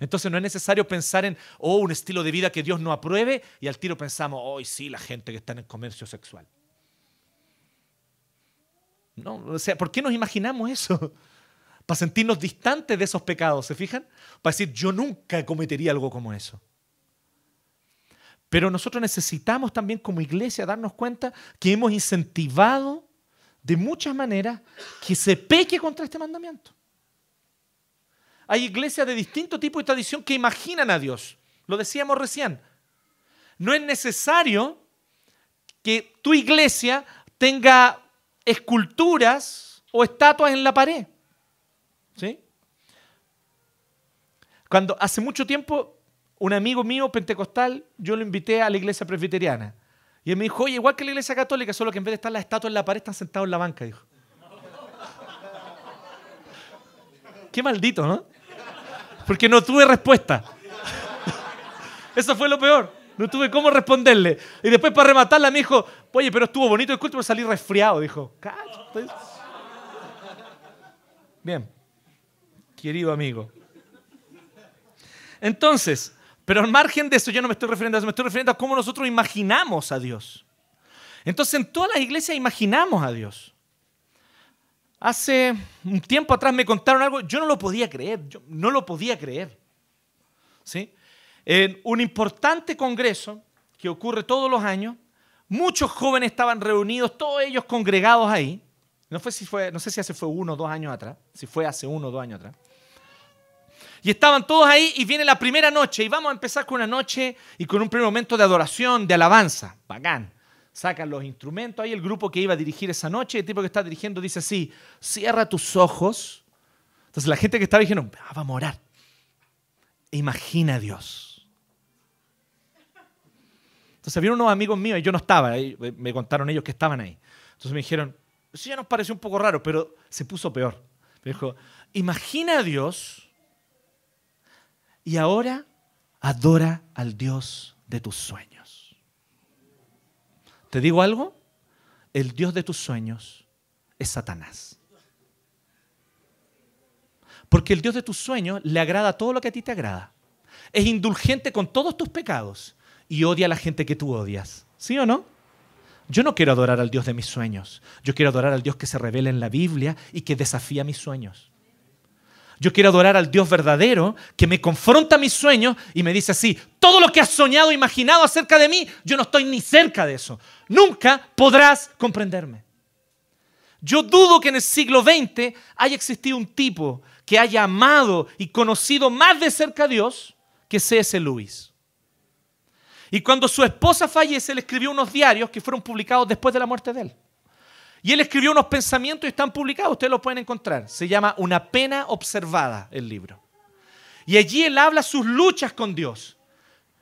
[SPEAKER 1] Entonces no es necesario pensar en, oh, un estilo de vida que Dios no apruebe y al tiro pensamos, hoy sí, la gente que está en el comercio sexual. No, o sea, ¿por qué nos imaginamos eso? Para sentirnos distantes de esos pecados, ¿se fijan? Para decir, yo nunca cometería algo como eso. Pero nosotros necesitamos también como iglesia darnos cuenta que hemos incentivado de muchas maneras que se peque contra este mandamiento. Hay iglesias de distinto tipo y tradición que imaginan a Dios. Lo decíamos recién. No es necesario que tu iglesia tenga esculturas o estatuas en la pared. ¿Sí? Cuando hace mucho tiempo un amigo mío pentecostal, yo lo invité a la iglesia presbiteriana. Y él me dijo, oye, igual que la iglesia católica, solo que en vez de estar las estatuas en la pared, están sentados en la banca, dijo. Qué maldito, ¿no? Porque no tuve respuesta. Eso fue lo peor. No tuve cómo responderle. Y después para rematarla me dijo, oye, pero estuvo bonito el culto, pero salí resfriado. Dijo, Bien, querido amigo. Entonces, pero al margen de eso, yo no me estoy refiriendo a eso, me estoy refiriendo a cómo nosotros imaginamos a Dios. Entonces, en todas las iglesias imaginamos a Dios. Hace un tiempo atrás me contaron algo, yo no lo podía creer, yo no lo podía creer. ¿Sí? En un importante congreso que ocurre todos los años, muchos jóvenes estaban reunidos, todos ellos congregados ahí. No, sé si hace fue uno o dos años atrás, si fue hace uno o dos años atrás. Y estaban todos ahí y viene la primera noche y vamos a empezar con una noche y con un primer momento de adoración, de alabanza. Bacán. Sacan los instrumentos. Ahí el grupo que iba a dirigir esa noche, el tipo que está dirigiendo dice así, cierra tus ojos. Entonces la gente que estaba dijeron, ah, vamos a orar. Imagina a Dios. Entonces vieron unos amigos míos y yo no estaba, me contaron ellos que estaban ahí. Entonces me dijeron, eso ya nos pareció un poco raro, pero se puso peor. Me dijo, imagina a Dios y ahora adora al Dios de tus sueños. ¿Te digo algo? El Dios de tus sueños es Satanás. Porque el Dios de tus sueños le agrada todo lo que a ti te agrada. Es indulgente con todos tus pecados y odia a la gente que tú odias. ¿Sí o no? Yo no quiero adorar al Dios de mis sueños. Yo quiero adorar al Dios que se revela en la Biblia y que desafía mis sueños. Yo quiero adorar al Dios verdadero que me confronta mis sueños y me dice así, todo lo que has soñado, imaginado acerca de mí, yo no estoy ni cerca de eso. Nunca podrás comprenderme. Yo dudo que en el siglo XX haya existido un tipo que haya amado y conocido más de cerca a Dios que C.S. Lewis. Y cuando su esposa fallece, le escribió unos diarios que fueron publicados después de la muerte de él. Y él escribió unos pensamientos y están publicados, ustedes los pueden encontrar. Se llama Una pena observada el libro. Y allí él habla sus luchas con Dios.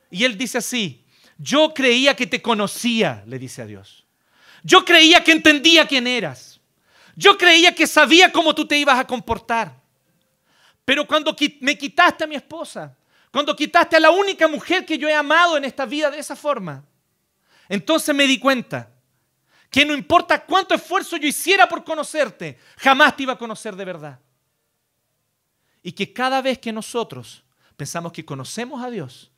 [SPEAKER 1] Y él dice así, yo creía que te conocía, le dice a Dios. Yo creía que entendía quién eras. Yo creía que sabía cómo tú te ibas a comportar. Pero cuando me quitaste a mi esposa, cuando quitaste a la única mujer que yo he amado en esta vida de esa forma, entonces me di cuenta que no importa cuánto esfuerzo yo hiciera por conocerte, jamás te iba a conocer de verdad. Y que cada vez que nosotros pensamos que conocemos a Dios,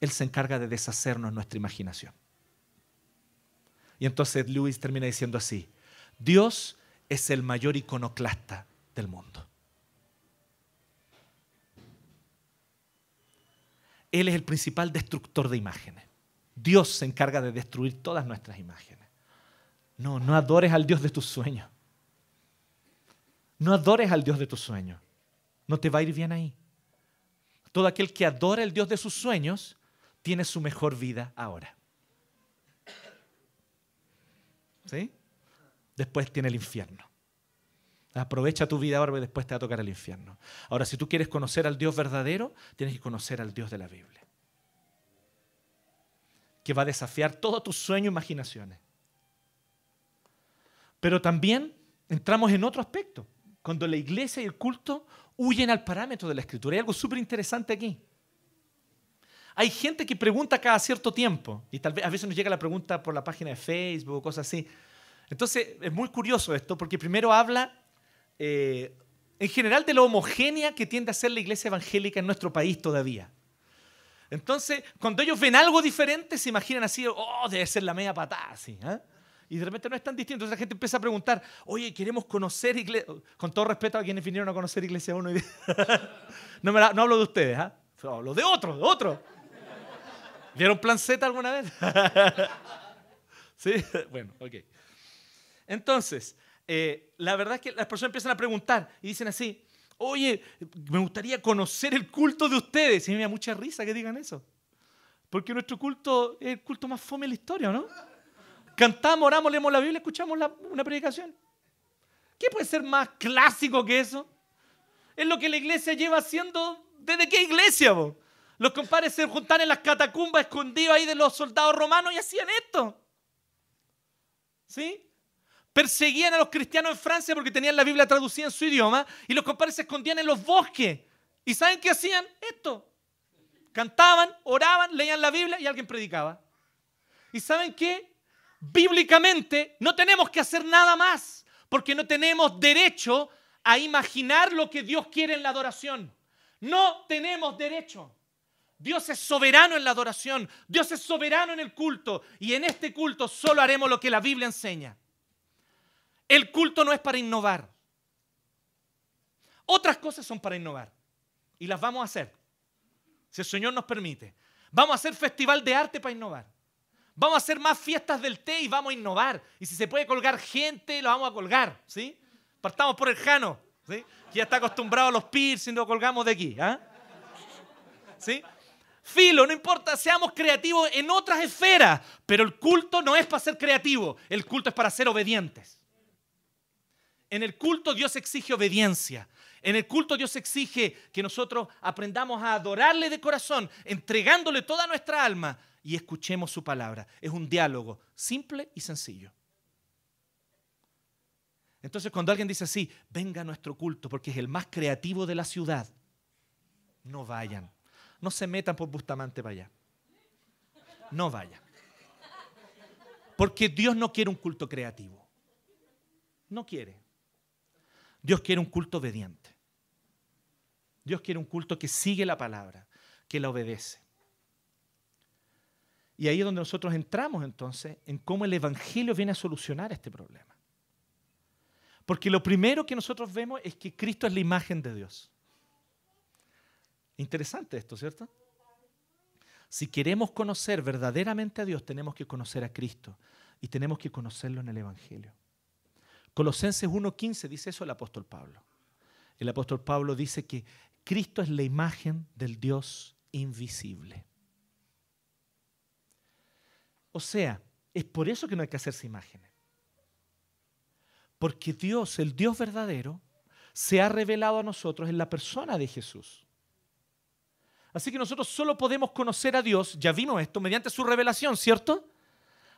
[SPEAKER 1] Él se encarga de deshacernos nuestra imaginación. Y entonces Lewis termina diciendo así, Dios es el mayor iconoclasta del mundo. Él es el principal destructor de imágenes. Dios se encarga de destruir todas nuestras imágenes. No, no adores al Dios de tus sueños. No adores al Dios de tus sueños. No te va a ir bien ahí. Todo aquel que adora al Dios de sus sueños tiene su mejor vida ahora. ¿Sí? Después tiene el infierno. Aprovecha tu vida ahora porque después te va a tocar el infierno. Ahora, si tú quieres conocer al Dios verdadero, tienes que conocer al Dios de la Biblia. Que va a desafiar todos tus sueños e imaginaciones. Pero también entramos en otro aspecto. Cuando la iglesia y el culto huyen al parámetro de la escritura. Hay algo súper interesante aquí. Hay gente que pregunta cada cierto tiempo, y tal vez a veces nos llega la pregunta por la página de Facebook o cosas así. Entonces es muy curioso esto, porque primero habla eh, en general de lo homogénea que tiende a ser la iglesia evangélica en nuestro país todavía. Entonces, cuando ellos ven algo diferente, se imaginan así, oh, debe ser la media patada, así. ¿eh? Y de repente no es tan distinto. Entonces la gente empieza a preguntar, oye, queremos conocer iglesia. Con todo respeto a quienes vinieron a conocer Iglesia 1. no, no hablo de ustedes, ¿ah? hablo de otros, de otros. ¿Vieron Plan Z alguna vez? ¿Sí? Bueno, ok. Entonces, eh, la verdad es que las personas empiezan a preguntar y dicen así, oye, me gustaría conocer el culto de ustedes. Y me da mucha risa que digan eso. Porque nuestro culto es el culto más fome de la historia, ¿no? Cantamos, oramos, leemos la Biblia, escuchamos una predicación. ¿Qué puede ser más clásico que eso? Es lo que la iglesia lleva haciendo desde qué iglesia? Los compadres se juntan en las catacumbas escondidos ahí de los soldados romanos y hacían esto. ¿Sí? Perseguían a los cristianos en Francia porque tenían la Biblia traducida en su idioma y los compadres se escondían en los bosques. ¿Y saben qué hacían? Esto. Cantaban, oraban, leían la Biblia y alguien predicaba. ¿Y saben qué? Bíblicamente no tenemos que hacer nada más, porque no tenemos derecho a imaginar lo que Dios quiere en la adoración. No tenemos derecho. Dios es soberano en la adoración, Dios es soberano en el culto y en este culto solo haremos lo que la Biblia enseña. El culto no es para innovar. Otras cosas son para innovar y las vamos a hacer, si el Señor nos permite. Vamos a hacer festival de arte para innovar. Vamos a hacer más fiestas del té y vamos a innovar. Y si se puede colgar gente, lo vamos a colgar. ¿sí? Partamos por el Jano, ¿sí? que ya está acostumbrado a los piercing, lo colgamos de aquí. ¿ah? ¿Sí? Filo, no importa, seamos creativos en otras esferas, pero el culto no es para ser creativo, el culto es para ser obedientes. En el culto Dios exige obediencia. En el culto Dios exige que nosotros aprendamos a adorarle de corazón, entregándole toda nuestra alma y escuchemos su palabra. Es un diálogo simple y sencillo. Entonces cuando alguien dice así, venga a nuestro culto porque es el más creativo de la ciudad, no vayan. No se metan por Bustamante para allá. No vayan. Porque Dios no quiere un culto creativo. No quiere. Dios quiere un culto obediente. Dios quiere un culto que sigue la palabra, que la obedece. Y ahí es donde nosotros entramos entonces en cómo el Evangelio viene a solucionar este problema. Porque lo primero que nosotros vemos es que Cristo es la imagen de Dios. Interesante esto, ¿cierto? Si queremos conocer verdaderamente a Dios, tenemos que conocer a Cristo y tenemos que conocerlo en el Evangelio. Colosenses 1.15 dice eso el apóstol Pablo. El apóstol Pablo dice que Cristo es la imagen del Dios invisible. O sea, es por eso que no hay que hacerse imágenes. Porque Dios, el Dios verdadero, se ha revelado a nosotros en la persona de Jesús. Así que nosotros solo podemos conocer a Dios, ya vimos esto, mediante su revelación, ¿cierto?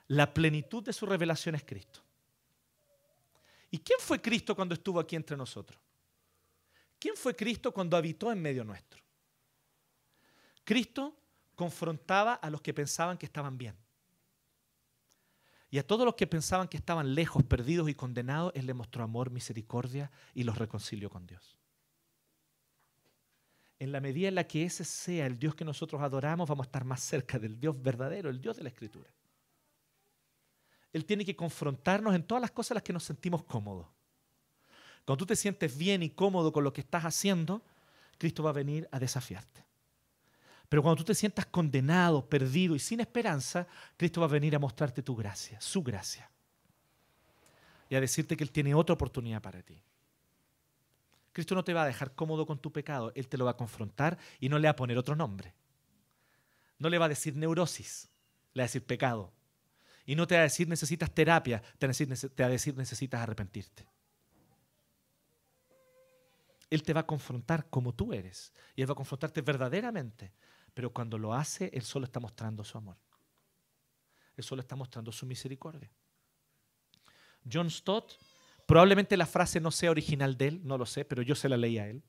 [SPEAKER 1] La plenitud de su revelación es Cristo. ¿Y quién fue Cristo cuando estuvo aquí entre nosotros? ¿Quién fue Cristo cuando habitó en medio nuestro? Cristo confrontaba a los que pensaban que estaban bien. Y a todos los que pensaban que estaban lejos, perdidos y condenados, Él les mostró amor, misericordia y los reconcilió con Dios. En la medida en la que ese sea el Dios que nosotros adoramos, vamos a estar más cerca del Dios verdadero, el Dios de la Escritura. Él tiene que confrontarnos en todas las cosas en las que nos sentimos cómodos. Cuando tú te sientes bien y cómodo con lo que estás haciendo, Cristo va a venir a desafiarte. Pero cuando tú te sientas condenado, perdido y sin esperanza, Cristo va a venir a mostrarte tu gracia, su gracia. Y a decirte que Él tiene otra oportunidad para ti. Cristo no te va a dejar cómodo con tu pecado, Él te lo va a confrontar y no le va a poner otro nombre. No le va a decir neurosis, le va a decir pecado. Y no te va a decir necesitas terapia, te va a decir necesitas arrepentirte. Él te va a confrontar como tú eres. Y Él va a confrontarte verdaderamente. Pero cuando lo hace, Él solo está mostrando su amor. Él solo está mostrando su misericordia. John Stott, probablemente la frase no sea original de él, no lo sé, pero yo se la leí a él.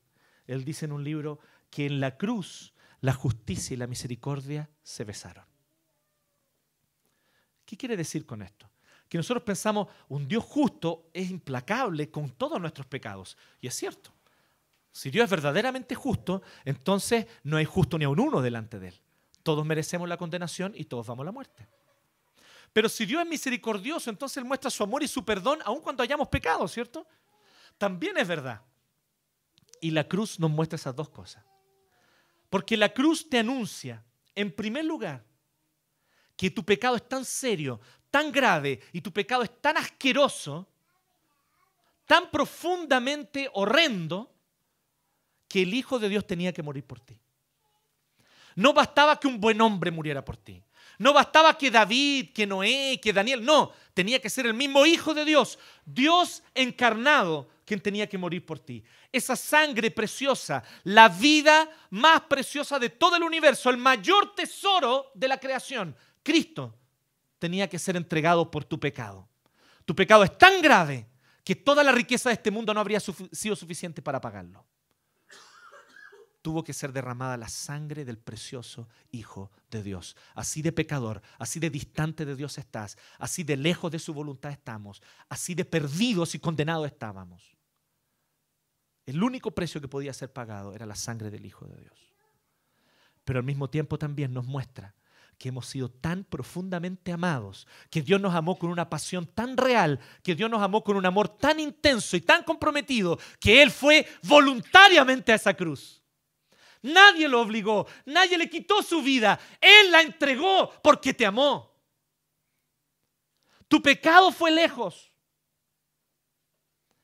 [SPEAKER 1] Él dice en un libro que en la cruz la justicia y la misericordia se besaron. ¿Qué quiere decir con esto? Que nosotros pensamos, un Dios justo es implacable con todos nuestros pecados. Y es cierto. Si Dios es verdaderamente justo, entonces no hay justo ni a un uno delante de Él. Todos merecemos la condenación y todos vamos a la muerte. Pero si Dios es misericordioso, entonces Él muestra su amor y su perdón aun cuando hayamos pecado, ¿cierto? También es verdad. Y la cruz nos muestra esas dos cosas. Porque la cruz te anuncia, en primer lugar, que tu pecado es tan serio, tan grave y tu pecado es tan asqueroso, tan profundamente horrendo, que el Hijo de Dios tenía que morir por ti. No bastaba que un buen hombre muriera por ti. No bastaba que David, que Noé, que Daniel. No, tenía que ser el mismo Hijo de Dios, Dios encarnado, quien tenía que morir por ti. Esa sangre preciosa, la vida más preciosa de todo el universo, el mayor tesoro de la creación, Cristo tenía que ser entregado por tu pecado. Tu pecado es tan grave que toda la riqueza de este mundo no habría sido suficiente para pagarlo. Tuvo que ser derramada la sangre del precioso Hijo de Dios. Así de pecador, así de distante de Dios estás, así de lejos de su voluntad estamos, así de perdidos y condenados estábamos. El único precio que podía ser pagado era la sangre del Hijo de Dios. Pero al mismo tiempo también nos muestra que hemos sido tan profundamente amados, que Dios nos amó con una pasión tan real, que Dios nos amó con un amor tan intenso y tan comprometido, que Él fue voluntariamente a esa cruz. Nadie lo obligó, nadie le quitó su vida, Él la entregó porque te amó. Tu pecado fue lejos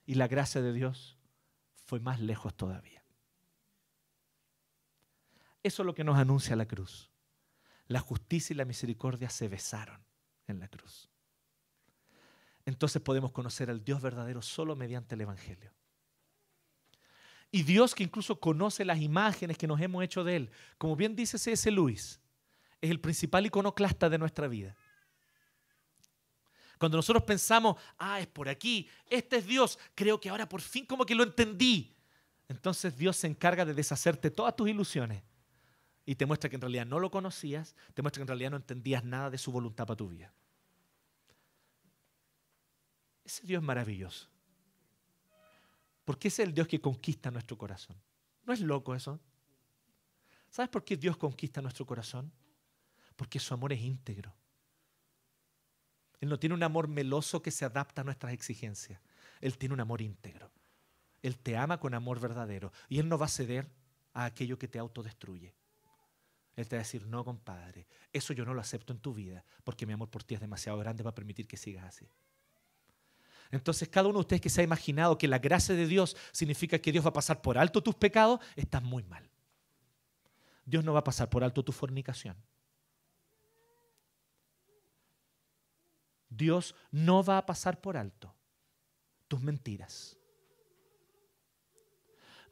[SPEAKER 1] y la gracia de Dios fue más lejos todavía. Eso es lo que nos anuncia la cruz la justicia y la misericordia se besaron en la cruz. Entonces podemos conocer al Dios verdadero solo mediante el Evangelio. Y Dios que incluso conoce las imágenes que nos hemos hecho de Él, como bien dice C.S. Luis, es el principal iconoclasta de nuestra vida. Cuando nosotros pensamos, ah, es por aquí, este es Dios, creo que ahora por fin como que lo entendí. Entonces Dios se encarga de deshacerte todas tus ilusiones y te muestra que en realidad no lo conocías, te muestra que en realidad no entendías nada de su voluntad para tu vida. Ese Dios es maravilloso. Porque es el Dios que conquista nuestro corazón. ¿No es loco eso? ¿Sabes por qué Dios conquista nuestro corazón? Porque su amor es íntegro. Él no tiene un amor meloso que se adapta a nuestras exigencias. Él tiene un amor íntegro. Él te ama con amor verdadero y Él no va a ceder a aquello que te autodestruye. Él te va a decir, no, compadre, eso yo no lo acepto en tu vida, porque mi amor por ti es demasiado grande para permitir que sigas así. Entonces, cada uno de ustedes que se ha imaginado que la gracia de Dios significa que Dios va a pasar por alto tus pecados, estás muy mal. Dios no va a pasar por alto tu fornicación. Dios no va a pasar por alto tus mentiras.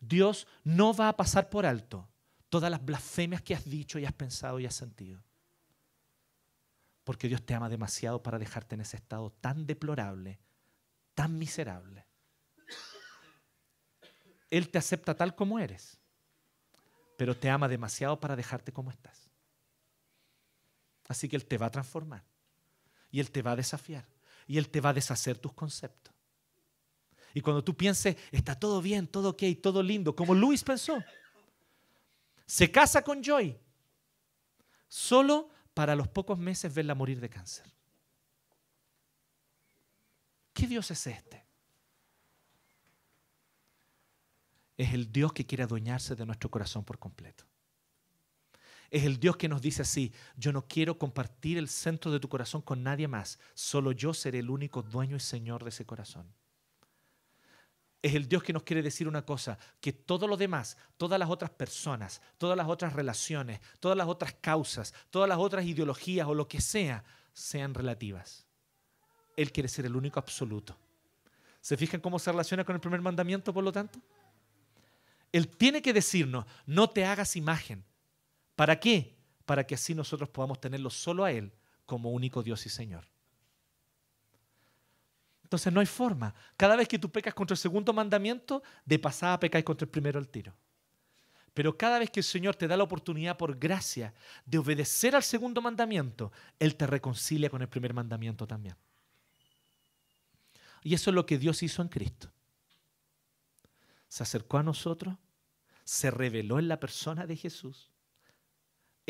[SPEAKER 1] Dios no va a pasar por alto todas las blasfemias que has dicho y has pensado y has sentido. Porque Dios te ama demasiado para dejarte en ese estado tan deplorable, tan miserable. Él te acepta tal como eres, pero te ama demasiado para dejarte como estás. Así que Él te va a transformar y Él te va a desafiar y Él te va a deshacer tus conceptos. Y cuando tú pienses, está todo bien, todo ok, todo lindo, como Luis pensó, se casa con Joy, solo para los pocos meses verla morir de cáncer. ¿Qué Dios es este? Es el Dios que quiere adueñarse de nuestro corazón por completo. Es el Dios que nos dice así, yo no quiero compartir el centro de tu corazón con nadie más, solo yo seré el único dueño y señor de ese corazón. Es el Dios que nos quiere decir una cosa, que todo lo demás, todas las otras personas, todas las otras relaciones, todas las otras causas, todas las otras ideologías o lo que sea, sean relativas. Él quiere ser el único absoluto. ¿Se fijan cómo se relaciona con el primer mandamiento, por lo tanto? Él tiene que decirnos, no te hagas imagen, ¿Para qué? Para que así nosotros podamos tenerlo solo a Él como único Dios y Señor. Entonces no hay forma. Cada vez que tú pecas contra el segundo mandamiento, de pasada pecáis contra el primero al tiro. Pero cada vez que el Señor te da la oportunidad por gracia de obedecer al segundo mandamiento, Él te reconcilia con el primer mandamiento también. Y eso es lo que Dios hizo en Cristo. Se acercó a nosotros, se reveló en la persona de Jesús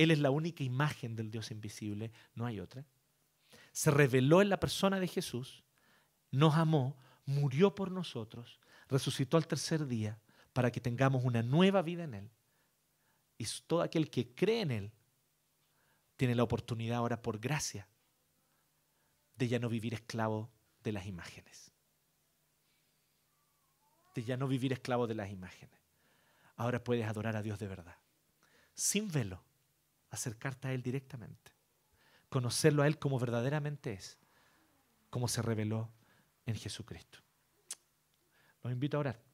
[SPEAKER 1] él es la única imagen del Dios invisible, no hay otra. Se reveló en la persona de Jesús, nos amó, murió por nosotros, resucitó al tercer día para que tengamos una nueva vida en Él. Y todo aquel que cree en Él tiene la oportunidad ahora por gracia de ya no vivir esclavo de las imágenes. De ya no vivir esclavo de las imágenes. Ahora puedes adorar a Dios de verdad, sin velo, acercarte a Él directamente, conocerlo a Él como verdaderamente es, como se reveló en Jesucristo. Los invito a orar.